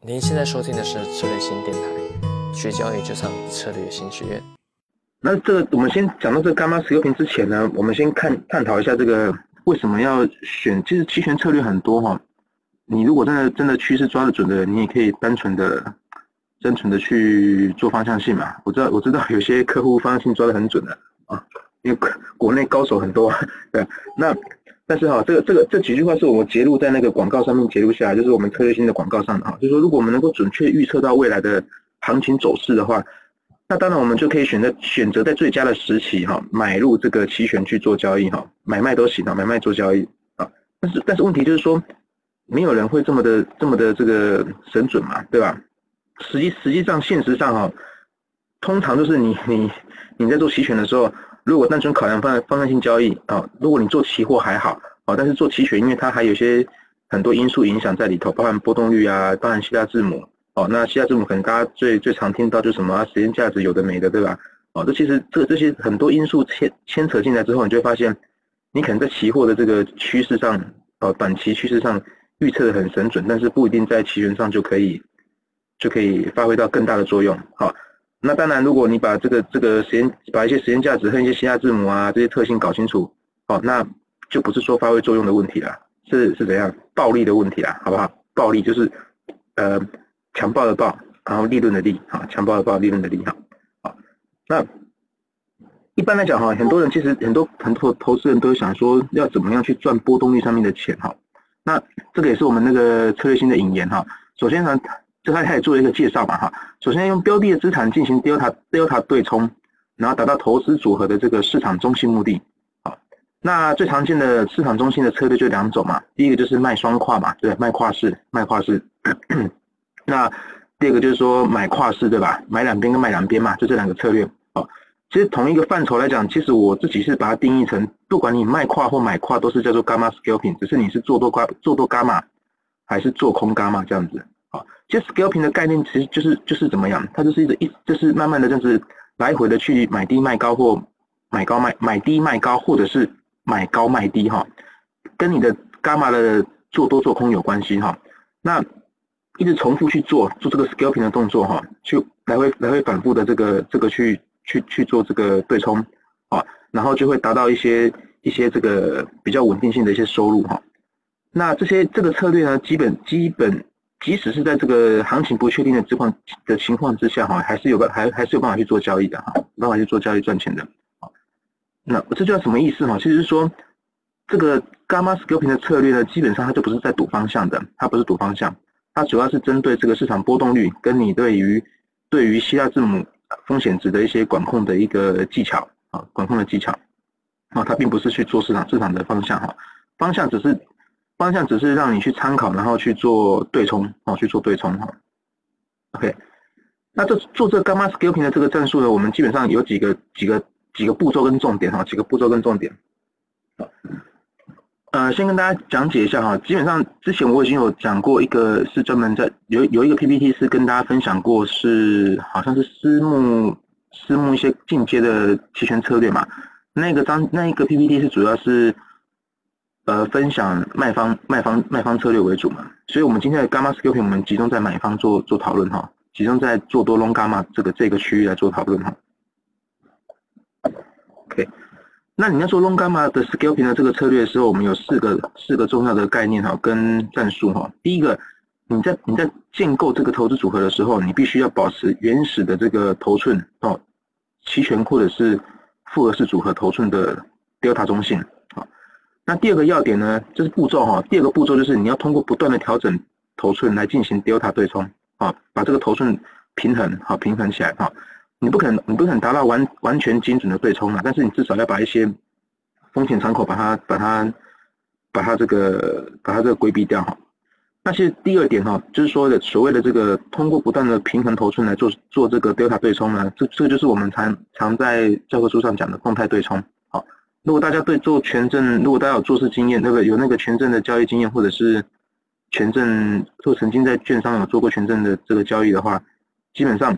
您现在收听的是策略新电台，学交易就上策略新学院。那这个我们先讲到这个伽马 scalping 之前呢，我们先看探讨一下这个为什么要选。其实期权策略很多哈，你如果真的真的趋势抓得准的，你也可以单纯的单纯的去做方向性嘛。我知道我知道有些客户方向性抓得很准的啊，因为国内高手很多，对。那但是哈，这个这个这几句话是我们截录在那个广告上面截录下来，就是我们策略性的广告上的哈。就是说，如果我们能够准确预测到未来的行情走势的话，那当然我们就可以选择选择在最佳的时期哈，买入这个期权去做交易哈，买卖都行啊，买卖做交易啊。但是但是问题就是说，没有人会这么的这么的这个神准嘛，对吧？实际实际上现实上哈，通常就是你你你在做期权的时候。如果单纯考量方方向性交易啊，如果你做期货还好啊，但是做期权，因为它还有些很多因素影响在里头，包含波动率啊，包含希腊字母哦。那希腊字母可能大家最最常听到就什么时间价值有的没的，对吧？哦，这其实这这些很多因素牵牵扯进来之后，你就会发现，你可能在期货的这个趋势上，哦，短期趋势上预测的很神准，但是不一定在期权上就可以就可以发挥到更大的作用，好。那当然，如果你把这个这个时间，把一些时间价值和一些希腊字母啊这些特性搞清楚，哦，那就不是说发挥作用的问题了，是是怎样暴利的问题了，好不好？暴利就是呃强暴的暴，然后利润的利，哈，强暴的暴，利润的利，哈，好。那一般来讲哈，很多人其实很多很多投资人都想说要怎么样去赚波动率上面的钱哈。那这个也是我们那个策略性的引言哈。首先呢。就他开始做一个介绍吧，哈。首先用标的的资产进行 delta delta 对冲，然后达到投资组合的这个市场中心目的。那最常见的市场中心的策略就两种嘛，第一个就是卖双跨嘛，对，卖跨式，卖跨式。那第二个就是说买跨式，对吧？买两边跟卖两边嘛，就这两个策略。哦，其实同一个范畴来讲，其实我自己是把它定义成，不管你卖跨或买跨，都是叫做 gamma scalping，只是你是做多伽做多伽马，还是做空伽马这样子。好，其实 scalping 的概念其实就是就是怎么样，它就是一个一就是慢慢的就是来回的去买低卖高或买高卖买低卖高或者是买高卖低哈，跟你的伽马的做多做空有关系哈。那一直重复去做做这个 scalping 的动作哈，去来回来回反复的这个这个去去去做这个对冲啊，然后就会达到一些一些这个比较稳定性的一些收入哈。那这些这个策略呢，基本基本。即使是在这个行情不确定的情况的情况之下，哈，还是有个还还是有办法去做交易的，哈，办法去做交易赚钱的，那这叫什么意思哈？其实说，这个 gamma scalping 的策略呢，基本上它就不是在赌方向的，它不是赌方向，它主要是针对这个市场波动率跟你对于对于希腊字母风险值的一些管控的一个技巧啊，管控的技巧，啊，它并不是去做市场市场的方向哈，方向只是。方向只是让你去参考，然后去做对冲，哦，去做对冲哈。OK，那这做这 gamma scalping 的这个战术呢，我们基本上有几个几个几个步骤跟重点哈，几个步骤跟重点。呃，先跟大家讲解一下哈，基本上之前我已经有讲过一个，是专门在有有一个 PPT 是跟大家分享过，是好像是私募私募一些进阶的期权策略嘛。那个章那一个 PPT 是主要是。呃，分享卖方卖方卖方策略为主嘛，所以我们今天的 gamma scalping 我们集中在买方做做讨论哈，集中在做多 long gamma 这个这个区域来做讨论哈。OK，那你要做 long gamma 的 scalping 的这个策略的时候，我们有四个四个重要的概念哈，跟战术哈。第一个，你在你在建构这个投资组合的时候，你必须要保持原始的这个头寸哦，期权或者是复合式组合头寸的 delta 中性啊。那第二个要点呢，就是步骤哈。第二个步骤就是你要通过不断的调整头寸来进行 delta 对冲啊，把这个头寸平衡好平衡起来哈。你不可能你不可能达到完完全精准的对冲啊，但是你至少要把一些风险敞口把它把它把它这个把它这个规避掉哈。那是第二点哈，就是说的所谓的这个通过不断的平衡头寸来做做这个 delta 对冲呢，这这就是我们常常在教科书上讲的动态对冲。好如果大家对做权证，如果大家有做事经验，那个有那个权证的交易经验，或者是权证，或曾经在券商有做过权证的这个交易的话，基本上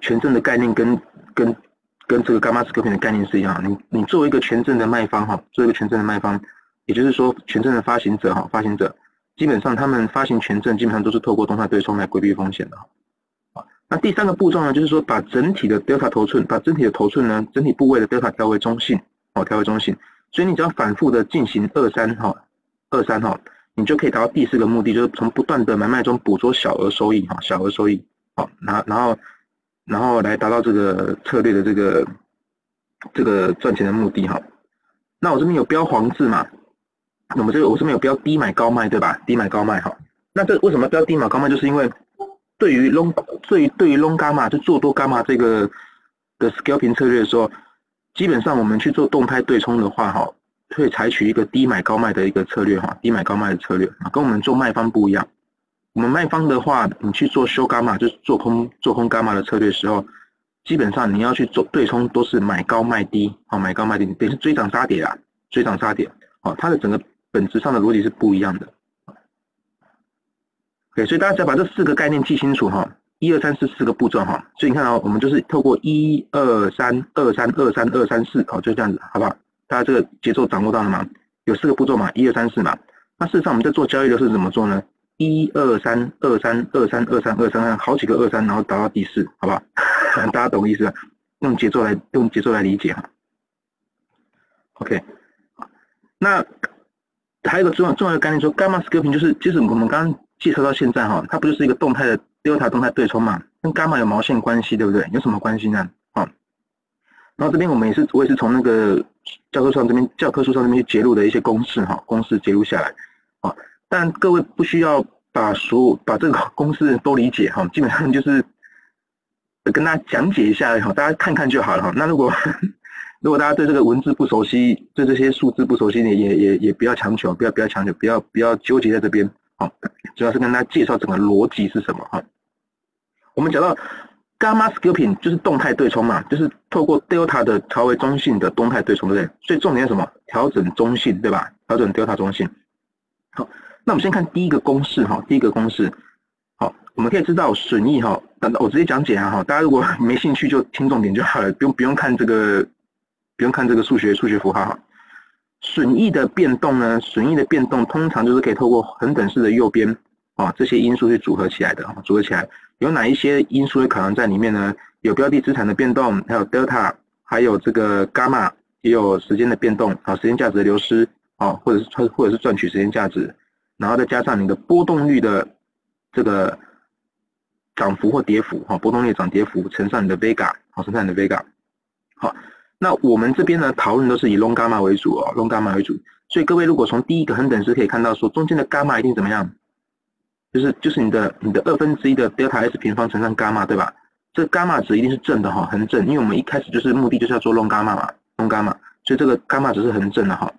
权证的概念跟跟跟这个 gamma scalping 的概念是一样。你你作为一个权证的卖方哈，作为一个权证的卖方，也就是说权证的发行者哈，发行者，基本上他们发行权证基本上都是透过动态对冲来规避风险的。啊，那第三个步骤呢，就是说把整体的 delta 头寸，把整体的头寸呢，整体部位的 delta 调为中性，哦，调为中性。所以你只要反复的进行二三哈，二三哈，你就可以达到第四个目的，就是从不断的买卖中捕捉小额收益哈，小额收益，好，然然后然后来达到这个策略的这个这个赚钱的目的哈。那我这边有标黄字嘛？我们这个我这边有标低买高卖对吧？低买高卖哈。那这为什么标低买高卖？就是因为对于 long 对对于 long gamma 就做多 gamma 这个的 scalping 策略的时候，基本上我们去做动态对冲的话哈，会采取一个低买高卖的一个策略哈，低买高卖的策略啊，跟我们做卖方不一样。我们卖方的话，你去做修伽马就是做空做空伽马的策略时候，基本上你要去做对冲都是买高卖低啊，买高卖低，等于是追涨杀跌啊，追涨杀跌啊，它的整个。本质上的逻辑是不一样的。对，所以大家只要把这四个概念记清楚哈，一二三四四个步骤哈。所以你看啊，我们就是透过一二三二三二三二三四，哦，就这样子，好不好？大家这个节奏掌握到了吗？有四个步骤嘛，一二三四嘛。那事实上我们在做交易的是怎么做呢？一二三二三二三二三二三，好几个二三，然后达到第四，好不好？大家懂意思吧？用节奏来用节奏来理解哈。OK，那。还有一个重要重要的概念，说 gamma scalping 就是，其实我们刚刚介绍到现在哈，它不就是一个动态的 delta 动态对冲嘛？跟 gamma 有毛线关系，对不对？有什么关系呢？啊，然后这边我们也是，我也是从那个教科书上这边教科书上这边去揭露的一些公式哈，公式揭露下来啊。但各位不需要把所有把这个公式都理解哈，基本上就是跟大家讲解一下哈，大家看看就好了哈。那如果如果大家对这个文字不熟悉，对这些数字不熟悉，也也也也不要强求，不要不要强求，不要不要纠结在这边，好，主要是跟大家介绍整个逻辑是什么哈。我们讲到 gamma scalping 就是动态对冲嘛，就是透过 delta 的调为中性的动态对冲，对不对？所以重点是什么？调整中性，对吧？调整 delta 中性。好，那我们先看第一个公式哈，第一个公式，好，我们可以知道损益哈，我直接讲解啊哈，大家如果 没兴趣就听重点就好了，不用不用看这个。不用看这个数学数学符号哈，损益的变动呢？损益的变动通常就是可以透过恒等式的右边啊这些因素去组合起来的啊，组合起来有哪一些因素会可能在里面呢？有标的资产的变动，还有 delta，还有这个 gamma，也有时间的变动啊，时间价值的流失啊，或者是或者是赚取时间价值，然后再加上你的波动率的这个涨幅或跌幅哈，波动率涨跌幅乘上你的 vega 好，乘上你的 vega 好。那我们这边呢，讨论都是以 long gamma 为主哦，long gamma 为主。所以各位如果从第一个恒等式可以看到，说中间的 gamma 一定怎么样？就是就是你的你的二分之一的 delta s 平方乘上 gamma 对吧？这 gamma 值一定是正的哈，恒正，因为我们一开始就是目的就是要做 long gamma 嘛，long gamma，所以这个 gamma 值是恒正的哈。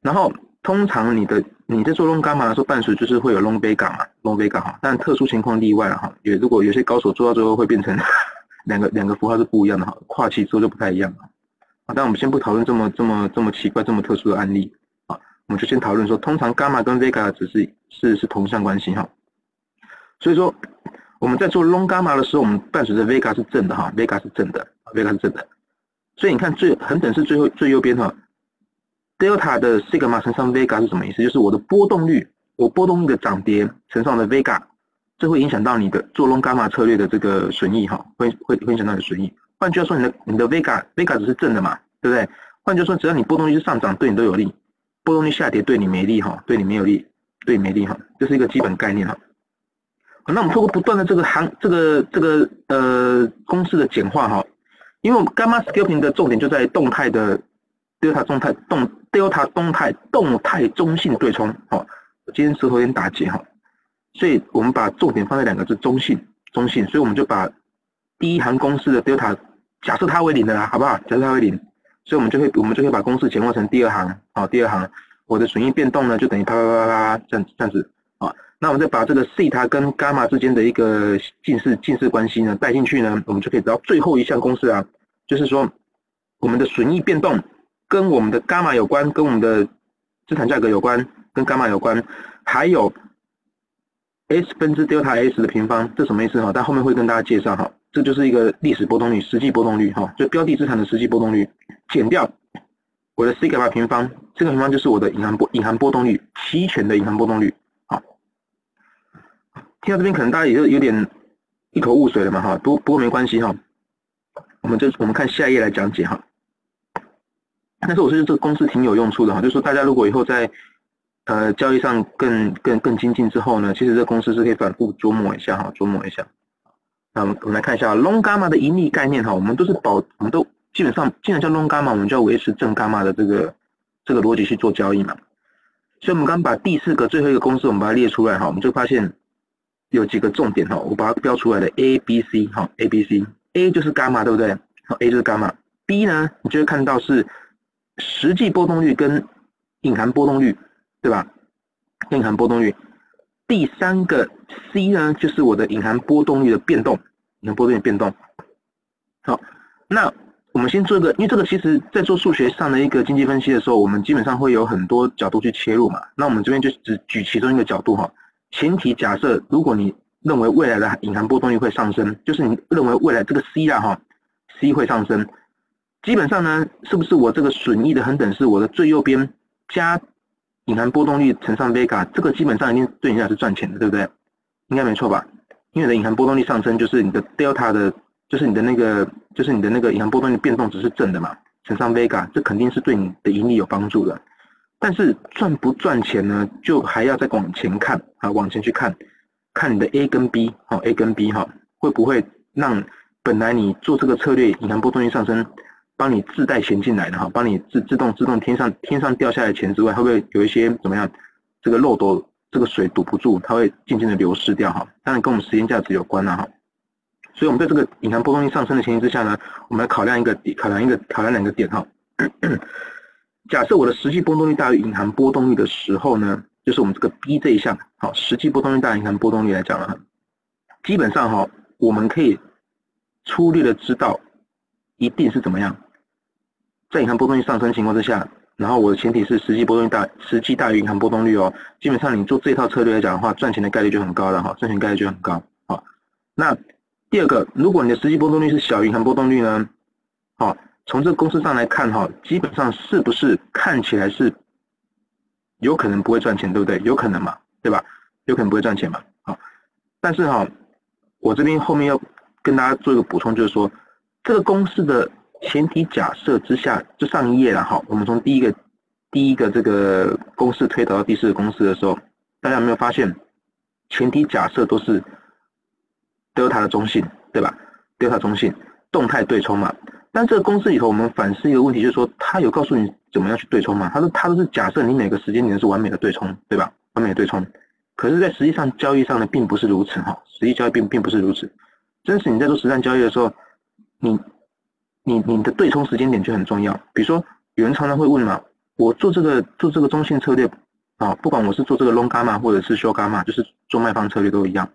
然后通常你的你在做 long gamma 的时候，伴随就是会有 long vega 嘛，long vega 哈，但特殊情况例外了哈。也如果有些高手做到最后会变成 两个两个符号是不一样的哈，跨期之后就不太一样了。啊，但我们先不讨论这么这么这么奇怪、这么特殊的案例啊，我们就先讨论说，通常伽马跟 vega 只是是是同向关系哈。所以说我们在做 long gamma 的时候，我们伴随着 vega 是正的哈，vega 是正的，vega 是正的。所以你看最恒等式最后最右边哈，delta 的 sigma 乘上 vega 是什么意思？就是我的波动率，我波动率的涨跌乘上的 vega，这会影响到你的做 long gamma 策略的这个损益哈，会会会影响到你的损益。换句话说，你的你的 vega vega 只是正的嘛，对不对？换句话说，只要你波动率是上涨，对你都有利；波动率下跌，对你没利哈，对你没有利，对你没利哈，这是一个基本概念哈。那我们通过不断的这个行这个这个呃公式的简化哈，因为我们 gamma scalping 的重点就在动态的 delta 动态动 delta 动态动态中性对冲哦。今天舌头有点打结哈，所以我们把重点放在两个字中性中性，所以我们就把。第一行公式的 delta 假设它为零的啦，好不好？假设它为零，所以我们就会我们就可以把公式简化成第二行，好，第二行我的损益变动呢就等于啪啪啪啪这样这样子，啊，那我们再把这个西塔跟伽马之间的一个近似近似关系呢带进去呢，我们就可以得到最后一项公式啊，就是说我们的损益变动跟我们的伽马有关，跟我们的资产价格有关，跟伽马有关，还有 s 分之 delta s 的平方，这什么意思哈？但后面会跟大家介绍哈。这就是一个历史波动率、实际波动率哈，就标的资产的实际波动率减掉我的 sigma 平方，这个平方就是我的隐含波隐含波动率，期权的隐含波动率。好，听到这边可能大家也就有点一头雾水了嘛哈，不不过没关系哈，我们就我们看下一页来讲解哈。但是我觉得这个公式挺有用处的哈，就是说大家如果以后在呃交易上更更更精进之后呢，其实这个公式是可以反复琢磨一下哈，琢磨一下。那我们我们来看一下 long gamma 的盈利概念哈，我们都是保，我们都基本上既然叫 long gamma，我们就要维持正 gamma 的这个这个逻辑去做交易嘛。所以我们刚把第四个最后一个公式我们把它列出来哈，我们就发现有几个重点哈，我把它标出来的 A B C 哈，A B C，A 就是伽马对不对？好，A 就是伽马，B 呢你就会看到是实际波动率跟隐含波动率，对吧？隐含波动率，第三个 C 呢就是我的隐含波动率的变动，隐含波动率变动。好，那。我们先做一个，因为这个其实在做数学上的一个经济分析的时候，我们基本上会有很多角度去切入嘛。那我们这边就只举其中一个角度哈。前提假设，如果你认为未来的隐含波动率会上升，就是你认为未来这个 C 啊哈，C 会上升，基本上呢，是不是我这个损益的恒等式，我的最右边加隐含波动率乘上 vega，这个基本上一定对你来是赚钱的，对不对？应该没错吧？因为你的隐含波动率上升，就是你的 delta 的。就是你的那个，就是你的那个银行波动率变动值是正的嘛，乘上 vega，这肯定是对你的盈利有帮助的。但是赚不赚钱呢，就还要再往前看啊，往前去看，看你的 A 跟 B，好 A 跟 B 哈，会不会让本来你做这个策略隐含波动率上升，帮你自带钱进来的哈，帮你自自动自动天上天上掉下来钱之外，会不会有一些怎么样？这个漏斗这个水堵不住，它会渐渐的流失掉哈。当然跟我们时间价值有关了哈。所以，我们在这个隐含波动率上升的前提之下呢，我们来考量一个考量一个考量两个点哈。假设我的实际波动率大于隐含波动率的时候呢，就是我们这个 B 这一项，好，实际波动率大于隐含波动率来讲了哈，基本上哈，我们可以粗略的知道一定是怎么样，在银行波动率上升情况之下，然后我的前提是实际波动率大，实际大于银行波动率哦，基本上你做这套策略来讲的话，赚钱的概率就很高了哈，赚钱概率就很高，好，那。第二个，如果你的实际波动率是小于银行波动率呢？好，从这个公式上来看哈，基本上是不是看起来是有可能不会赚钱，对不对？有可能嘛，对吧？有可能不会赚钱嘛，好。但是哈，我这边后面要跟大家做一个补充，就是说这个公式的前提假设之下，就上一页了哈。我们从第一个第一个这个公式推导到第四个公式的时候，大家有没有发现前提假设都是？delta 的中性，对吧？delta 中性，动态对冲嘛。但这个公式里头，我们反思一个问题，就是说，它有告诉你怎么样去对冲嘛？它是它都是假设你每个时间点是完美的对冲，对吧？完美的对冲。可是，在实际上交易上呢，并不是如此哈。实际交易并并不是如此。真实你在做实战交易的时候，你你你的对冲时间点就很重要。比如说，有人常常会问嘛，我做这个做这个中性策略啊，不管我是做这个 long gamma 或者是 short gamma，就是做卖方策略都一样。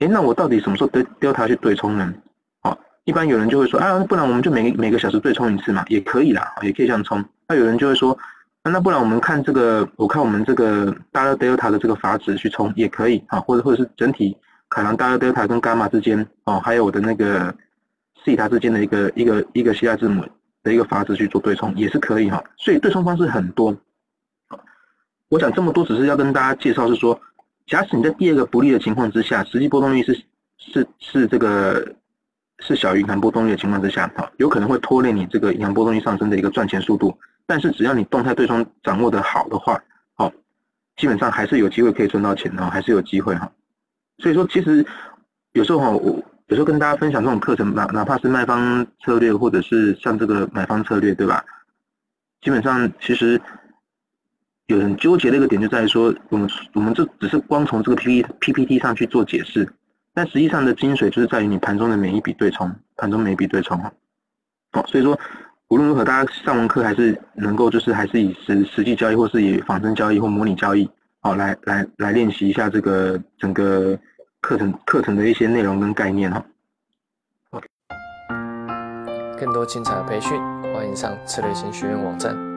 哎，那我到底什么时候得调它去对冲呢？好，一般有人就会说，啊，不然我们就每每个小时对冲一次嘛，也可以啦，也可以这样冲。那有人就会说，那不然我们看这个，我看我们这个大的 delta 的这个阀值去冲也可以啊，或者或者是整体可能大的 delta 跟伽马之间哦，还有我的那个西塔之间的一个一个一个希腊字母的一个阀值去做对冲也是可以哈。所以对冲方式很多。我讲这么多只是要跟大家介绍是说。假使你在第二个不利的情况之下，实际波动率是是是这个是小于银行波动率的情况之下，哈，有可能会拖累你这个银行波动率上升的一个赚钱速度。但是只要你动态对冲掌握的好的话，好，基本上还是有机会可以赚到钱的，还是有机会哈。所以说，其实有时候哈，我有时候跟大家分享这种课程，哪哪怕是卖方策略，或者是像这个买方策略，对吧？基本上其实。有很纠结的一个点就在于说，我们我们这只是光从这个 P P P T 上去做解释，但实际上的精髓就是在于你盘中的每一笔对冲，盘中每一笔对冲哈。好，所以说无论如何，大家上完课还是能够就是还是以实实际交易，或是以仿真交易或模拟交易，好来来来练习一下这个整个课程课程的一些内容跟概念哈。更多精彩的培训，欢迎上策略型学院网站。